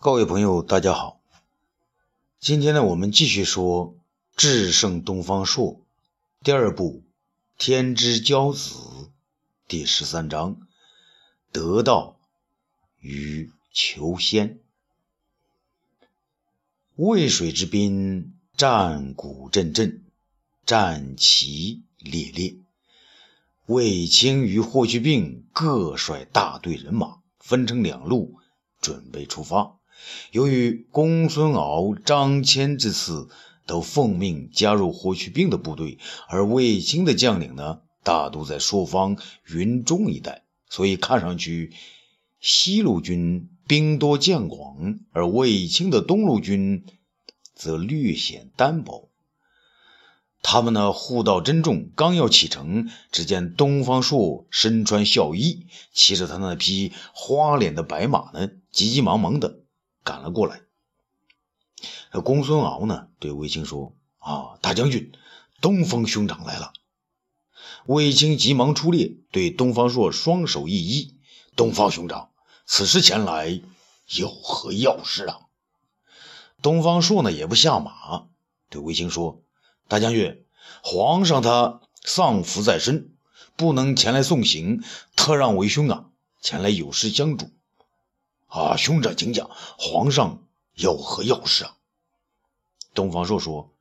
各位朋友，大家好。今天呢，我们继续说《智胜东方朔》第二部《天之骄子》第十三章“得道与求仙”。渭水之滨，战鼓阵阵，战旗猎猎。卫青与霍去病各率大队人马，分成两路，准备出发。由于公孙敖、张骞之次都奉命加入霍去病的部队，而卫青的将领呢，大都在朔方、云中一带，所以看上去西路军兵多将广，而卫青的东路军则略显单薄。他们呢，护道珍重，刚要启程，只见东方朔身穿孝衣，骑着他那匹花脸的白马呢，急急忙忙的。赶了过来，公孙敖呢对卫青说：“啊，大将军，东方兄长来了。”卫青急忙出列，对东方朔双手一揖：“东方兄长，此时前来有何要事啊？”东方朔呢也不下马，对卫青说：“大将军，皇上他丧服在身，不能前来送行，特让为兄啊前来有事相助。”啊，兄长，请讲，皇上有何要事啊？东方朔说：“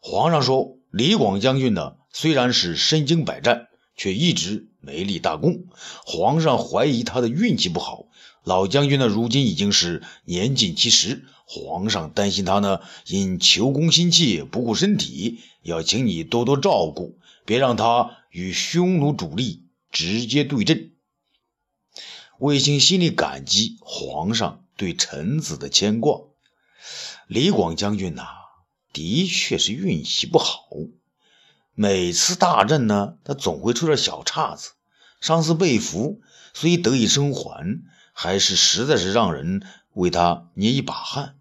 皇上说，李广将军呢，虽然是身经百战，却一直没立大功。皇上怀疑他的运气不好。老将军呢，如今已经是年近七十，皇上担心他呢，因求功心切，不顾身体，要请你多多照顾，别让他与匈奴主力直接对阵。”卫青心里感激皇上对臣子的牵挂。李广将军呐，的确是运气不好，每次大战呢，他总会出点小岔子。上次被俘虽得以生还，还是实在是让人为他捏一把汗。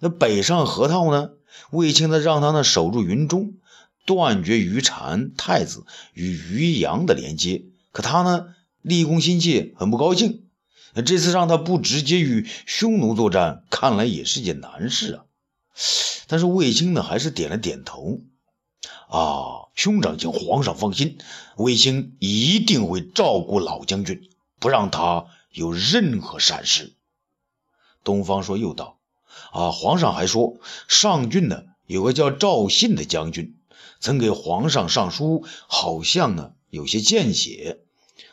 那北上河套呢，卫青呢让他呢守住云中，断绝于禅太子与于阳的连接。可他呢？立功心切，很不高兴。这次让他不直接与匈奴作战，看来也是件难事啊。但是卫青呢，还是点了点头。啊，兄长，请皇上放心，卫青一定会照顾老将军，不让他有任何闪失。东方朔又道：“啊，皇上还说，上郡呢有个叫赵信的将军，曾给皇上上书，好像呢有些见解。”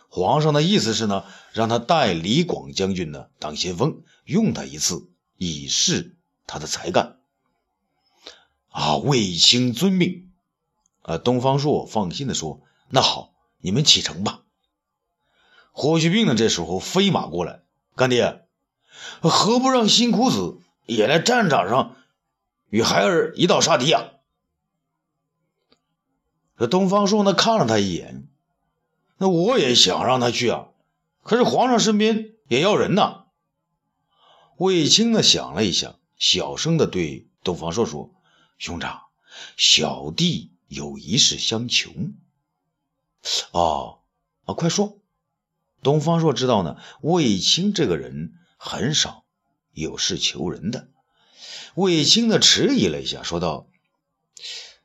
皇上的意思是呢，让他代李广将军呢当先锋，用他一次，以示他的才干。啊，卫青遵命。啊，东方朔放心的说：“那好，你们启程吧。”霍去病呢，这时候飞马过来，干爹，何不让辛苦子也来战场上与孩儿一道杀敌啊？这东方朔呢，看了他一眼。那我也想让他去啊，可是皇上身边也要人呐。卫青呢想了一下，小声的对东方朔说：“兄长，小弟有一事相求。”哦，啊，快说。东方朔知道呢，卫青这个人很少有事求人的。卫青呢迟疑了一下，说道：“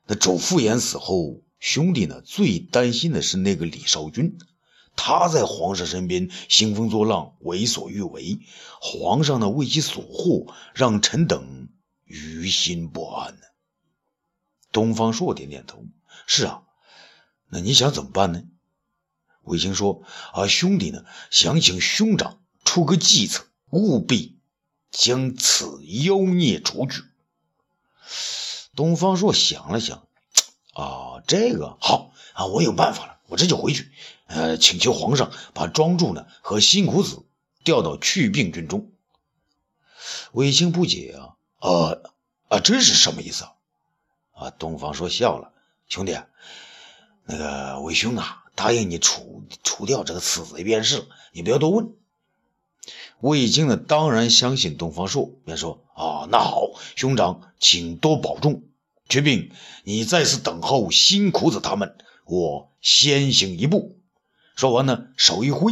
那主父偃死后。”兄弟呢，最担心的是那个李少君，他在皇上身边兴风作浪，为所欲为。皇上呢，为其所惑，让臣等于心不安呢。东方朔点点头：“是啊，那你想怎么办呢？”卫青说：“啊，兄弟呢，想请兄长出个计策，务必将此妖孽除去。”东方朔想了想。啊，这个好啊！我有办法了，我这就回去，呃，请求皇上把庄助呢和辛苦子调到去病军中。卫青不解啊，呃啊，这是什么意思啊？啊，东方朔笑了，兄弟，那个魏兄啊，答应你除除掉这个刺贼便是了，你不要多问。卫青呢，当然相信东方朔，便说啊，那好，兄长请多保重。去病，你在此等候辛苦子他们，我先行一步。说完呢，手一挥，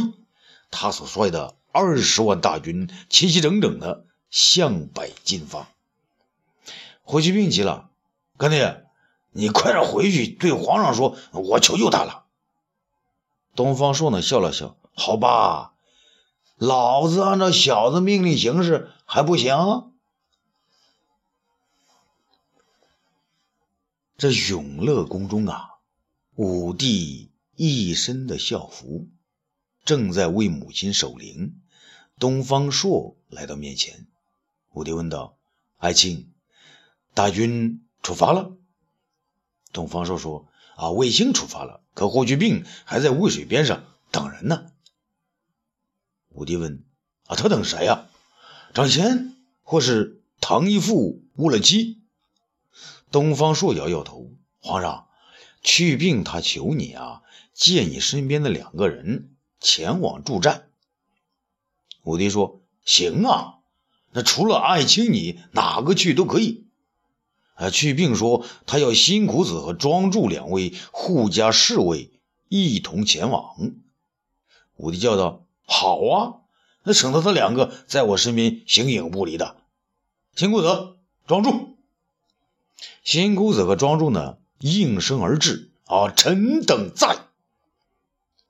他所率的二十万大军齐齐整整的向北进发。霍去病急了：“干爹，你快点回去对皇上说，我求求他了。”东方朔呢笑了笑：“好吧，老子按照小子命令行事还不行？”这永乐宫中啊，武帝一身的校服，正在为母亲守灵。东方朔来到面前，武帝问道：“爱卿，大军出发了？”东方朔说：“啊，卫星出发了，可霍去病还在渭水边上等人呢。”武帝问：“啊，他等谁呀？张骞，或是唐义父误了机？”东方朔摇摇头：“皇上，去病他求你啊，借你身边的两个人前往助战。”武帝说：“行啊，那除了爱卿你，哪个去都可以。”啊，去病说他要辛苦子和庄助两位护家侍卫一同前往。武帝叫道：“好啊，那省得他两个在我身边形影不离的。”辛苦子、庄助。新姑子和庄助呢应声而至啊！臣等在。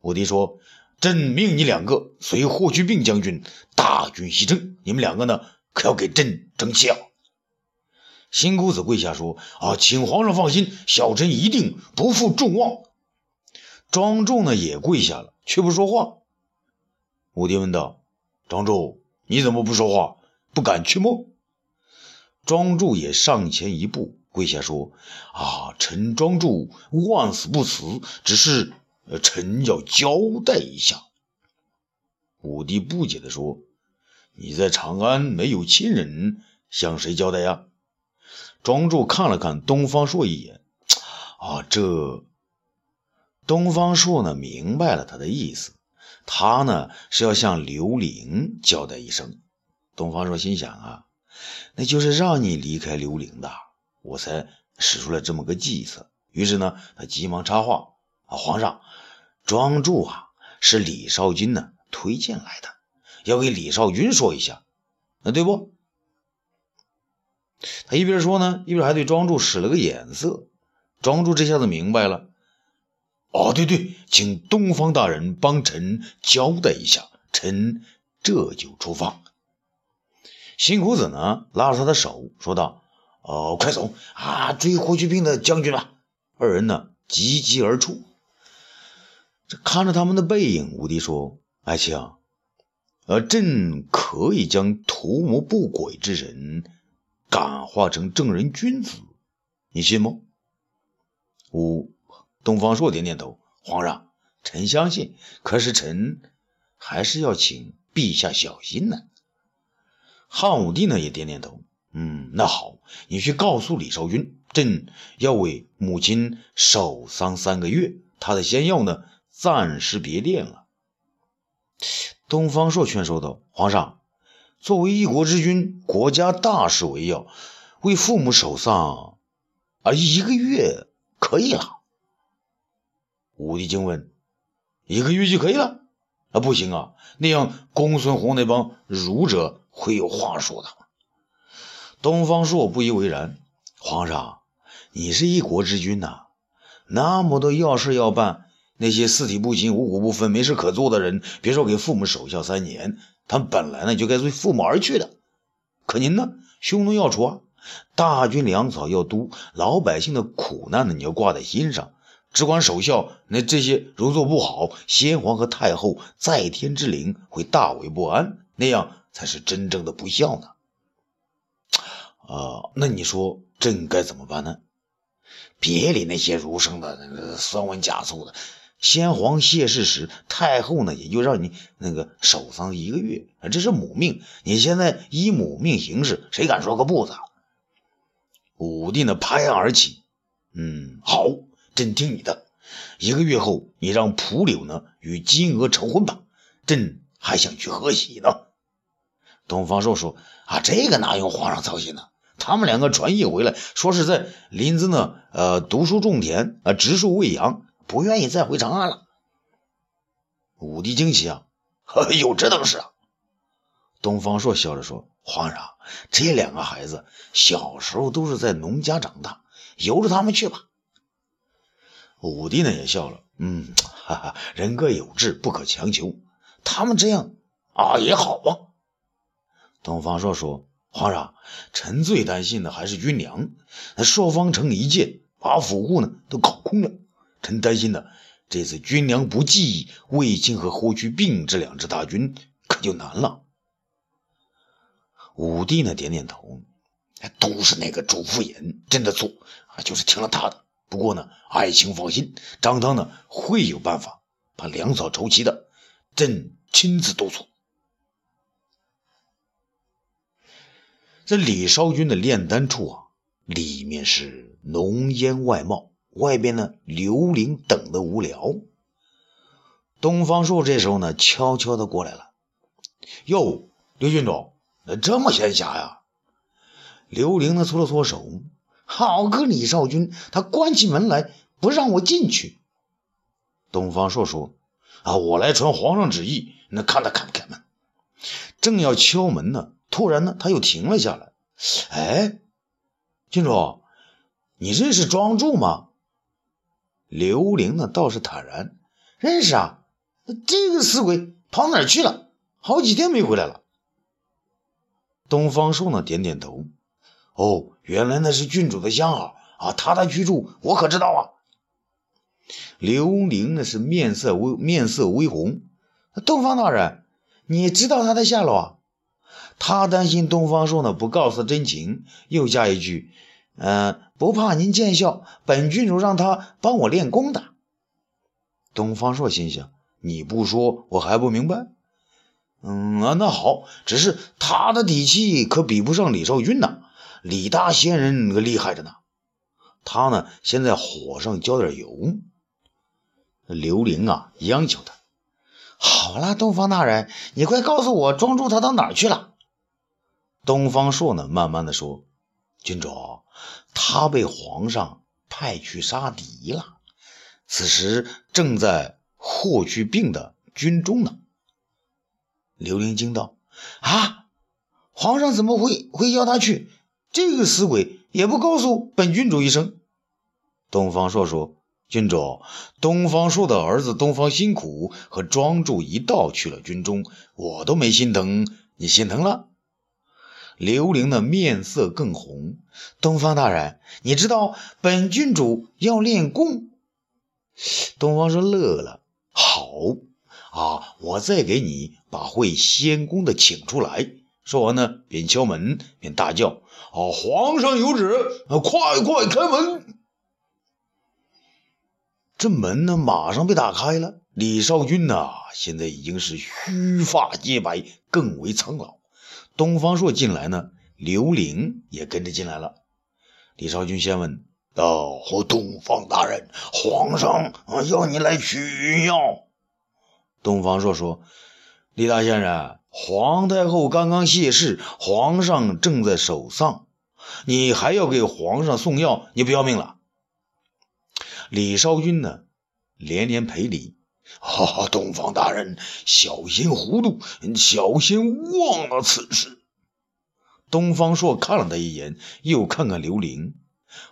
武帝说：“朕命你两个随霍去病将军大军西征，你们两个呢可要给朕争气啊！”新姑子跪下说：“啊，请皇上放心，小臣一定不负众望。”庄助呢也跪下了，却不说话。武帝问道：“庄助，你怎么不说话？不敢去吗？”庄助也上前一步。跪下说：“啊，臣庄主万死不辞，只是呃臣要交代一下。”武帝不解地说：“你在长安没有亲人，向谁交代呀？”庄主看了看东方朔一眼，啊，这东方朔呢，明白了他的意思，他呢是要向刘伶交代一声。东方朔心想啊，那就是让你离开刘伶的。我才使出了这么个计策，于是呢，他急忙插话：“啊，皇上，庄助啊，是李少君呢推荐来的，要给李少君说一下，那对不？”他一边说呢，一边还对庄助使了个眼色。庄助这下子明白了：“哦，对对，请东方大人帮臣交代一下，臣这就出发。”辛苦子呢，拉着他的手说道。哦，快走啊！追霍去病的将军吧！二人呢，急急而出。这看着他们的背影，武帝说：“爱卿，呃，朕可以将图谋不轨之人感化成正人君子，你信吗？”武东方朔点点头：“皇上，臣相信。可是臣还是要请陛下小心呢。”汉武帝呢，也点点头。嗯，那好，你去告诉李少君，朕要为母亲守丧三个月，他的仙药呢，暂时别炼了。东方朔劝说道：“皇上，作为一国之君，国家大事为要，为父母守丧，啊，一个月可以了。”武帝惊问：“一个月就可以了？啊，不行啊，那样公孙弘那帮儒者会有话说的。”东方朔不以为然，皇上，你是一国之君呐，那么多要事要办，那些四体不勤、五谷不分、没事可做的人，别说给父母守孝三年，他们本来呢就该随父母而去的。可您呢，匈奴要除啊，大军粮草要督，老百姓的苦难呢你要挂在心上，只管守孝，那这些如做不好，先皇和太后在天之灵会大为不安，那样才是真正的不孝呢。啊，那你说朕该怎么办呢？别理那些儒生的那个酸文假醋的。先皇谢世时，太后呢也就让你那个守丧一个月，这是母命。你现在依母命行事，谁敢说个不字？武帝呢拍案而起，嗯，好，朕听你的。一个月后，你让蒲柳呢与金娥成婚吧，朕还想去贺喜呢。东方朔说：“啊，这个哪用皇上操心呢？”他们两个传译回来，说是在临淄呢，呃，读书种田，啊，植树喂羊，不愿意再回长安了。武帝惊奇啊，有这等事啊！东方朔笑着说：“皇上，这两个孩子小时候都是在农家长大，由着他们去吧。”武帝呢也笑了：“嗯，哈哈，人各有志，不可强求。他们这样啊也好啊。”东方朔说：“皇上，臣最担心的还是军粮。那朔方城一建，把府库呢都搞空了。臣担心呢，这次军粮不济，卫青和霍去病这两支大军可就难了。”武帝呢点点头：“都是那个主父偃真的错啊，就是听了他的。不过呢，爱卿放心，张汤呢会有办法把粮草筹齐的，朕亲自督促。”这李少君的炼丹处啊，里面是浓烟外冒，外边呢刘伶等的无聊。东方朔这时候呢，悄悄的过来了。哟，刘郡主，这么闲暇呀？刘伶呢，搓了搓手。好个李少君，他关起门来不让我进去。东方朔说：“啊，我来传皇上旨意，那看他开不开门。”正要敲门呢。突然呢，他又停了下来。哎，郡主，你认识庄助吗？刘玲呢倒是坦然，认识啊。这个死鬼跑哪去了？好几天没回来了。东方朔呢点点头。哦，原来那是郡主的相好啊，他的居住我可知道啊。刘玲呢是面色微面色微红。东方大人，你知道他的下落？他担心东方朔呢不告诉真情，又加一句：“嗯，不怕您见笑，本郡主让他帮我练功的。”东方朔心想：“你不说，我还不明白。”嗯啊，那好，只是他的底气可比不上李少君呐，李大仙人可厉害着呢。他呢，先在火上浇点油。刘玲啊，央求他：“好了，东方大人，你快告诉我，庄主他到哪儿去了？”东方朔呢，慢慢的说：“郡主，他被皇上派去杀敌了，此时正在霍去病的军中呢。”刘伶惊道：“啊，皇上怎么会会要他去？这个死鬼也不告诉本郡主一声。”东方朔说：“郡主，东方朔的儿子东方辛苦和庄助一道去了军中，我都没心疼，你心疼了？”刘玲的面色更红。东方大人，你知道本郡主要练功。东方说乐了，好啊，我再给你把会仙功的请出来。说完呢，便敲门便大叫：“啊，皇上有旨，快快开门！”这门呢，马上被打开了。李少君呐，现在已经是须发皆白，更为苍老。东方朔进来呢，刘伶也跟着进来了。李少君先问：“哦，东方大人，皇上要你来取药。”东方朔说：“李大仙人，皇太后刚刚谢世，皇上正在守丧，你还要给皇上送药，你不要命了？”李少君呢，连连赔礼。哈啊，东方大人，小心糊涂，小心忘了此事。东方朔看了他一眼，又看看刘伶。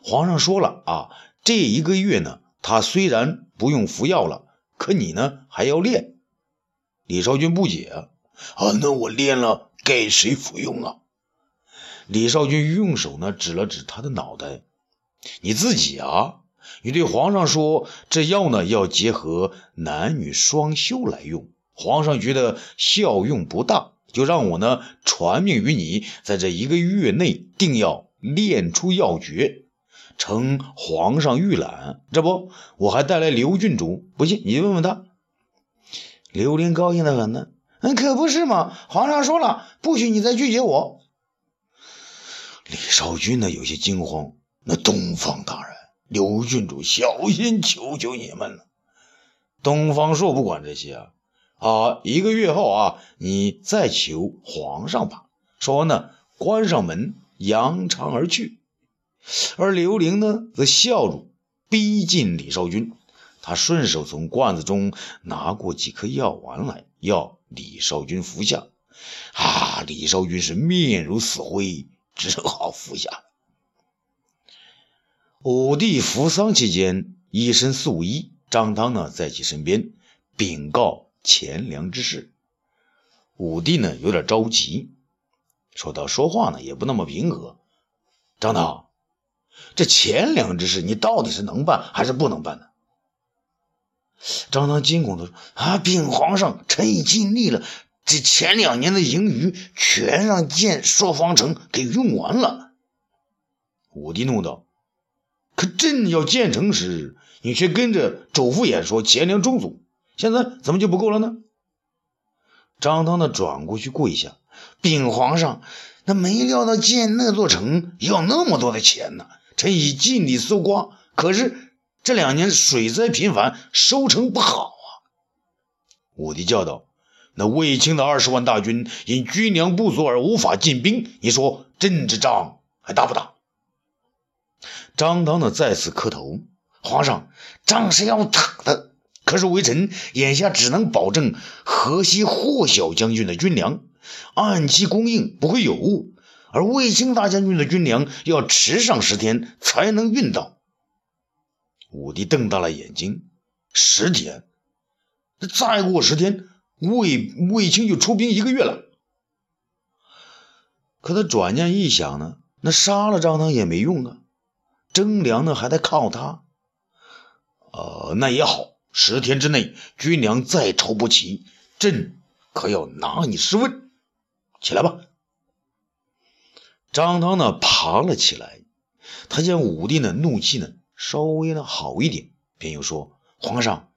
皇上说了啊，这一个月呢，他虽然不用服药了，可你呢还要练。李少君不解啊，那我练了给谁服用啊？李少君用手呢指了指他的脑袋，你自己啊。你对皇上说，这药呢要结合男女双修来用。皇上觉得效用不大，就让我呢传命于你，在这一个月内定要练出药诀，呈皇上御览。这不，我还带来刘郡主，不信你问问他。刘玲高兴的很呢，嗯，可不是嘛，皇上说了，不许你再拒绝我。李少君呢有些惊慌，那东方大人。刘郡主，小心，求求你们了！东方朔不管这些啊，啊，一个月后啊，你再求皇上吧。说完呢，关上门，扬长而去。而刘玲呢，则笑着逼近李少君，他顺手从罐子中拿过几颗药丸来，要李少君服下。啊，李少君是面如死灰，只好服下。武帝服丧期间，一身素衣，张汤呢在其身边禀告钱粮之事。武帝呢有点着急，说到说话呢也不那么平和。张汤，这钱粮之事，你到底是能办还是不能办呢？张汤惊恐的说：“啊，禀皇上，臣已尽力了。这前两年的盈余，全让建朔方城给用完了。”武帝怒道：“可朕要建成时，你却跟着周副演说钱粮充足，现在怎么就不够了呢？”张汤呢，转过去跪下，禀皇上，那没料到建那座城要那么多的钱呢。臣已尽力搜刮，可是。这两年水灾频繁，收成不好啊！武帝叫道：“那卫青的二十万大军因军粮不足而无法进兵，你说朕这仗还打不打？”张汤呢再次磕头：“皇上，仗是要打的，可是微臣眼下只能保证河西霍小将军的军粮按期供应，不会有误；而卫青大将军的军粮要迟上十天才能运到。”武帝瞪大了眼睛，十天，再过十天，卫卫青就出兵一个月了。可他转念一想呢，那杀了张汤也没用啊，征粮呢还得靠他。呃，那也好，十天之内军粮再筹不齐，朕可要拿你试问。起来吧。张汤呢爬了起来，他见武帝的怒气呢。稍微的好一点，便又说：“皇上，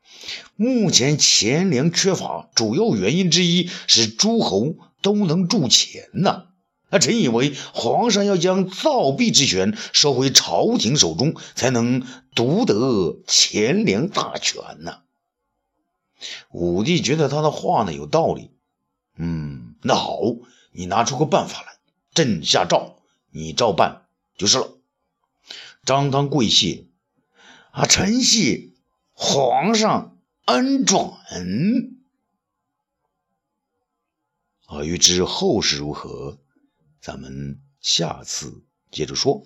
目前钱粮缺乏，主要原因之一是诸侯都能铸钱呢。那臣以为，皇上要将造币之权收回朝廷手中，才能独得钱粮大权呢。”武帝觉得他的话呢有道理，嗯，那好，你拿出个办法来，朕下诏，你照办就是了。张汤跪谢。啊！臣谢皇上恩准。啊，欲知后事如何，咱们下次接着说。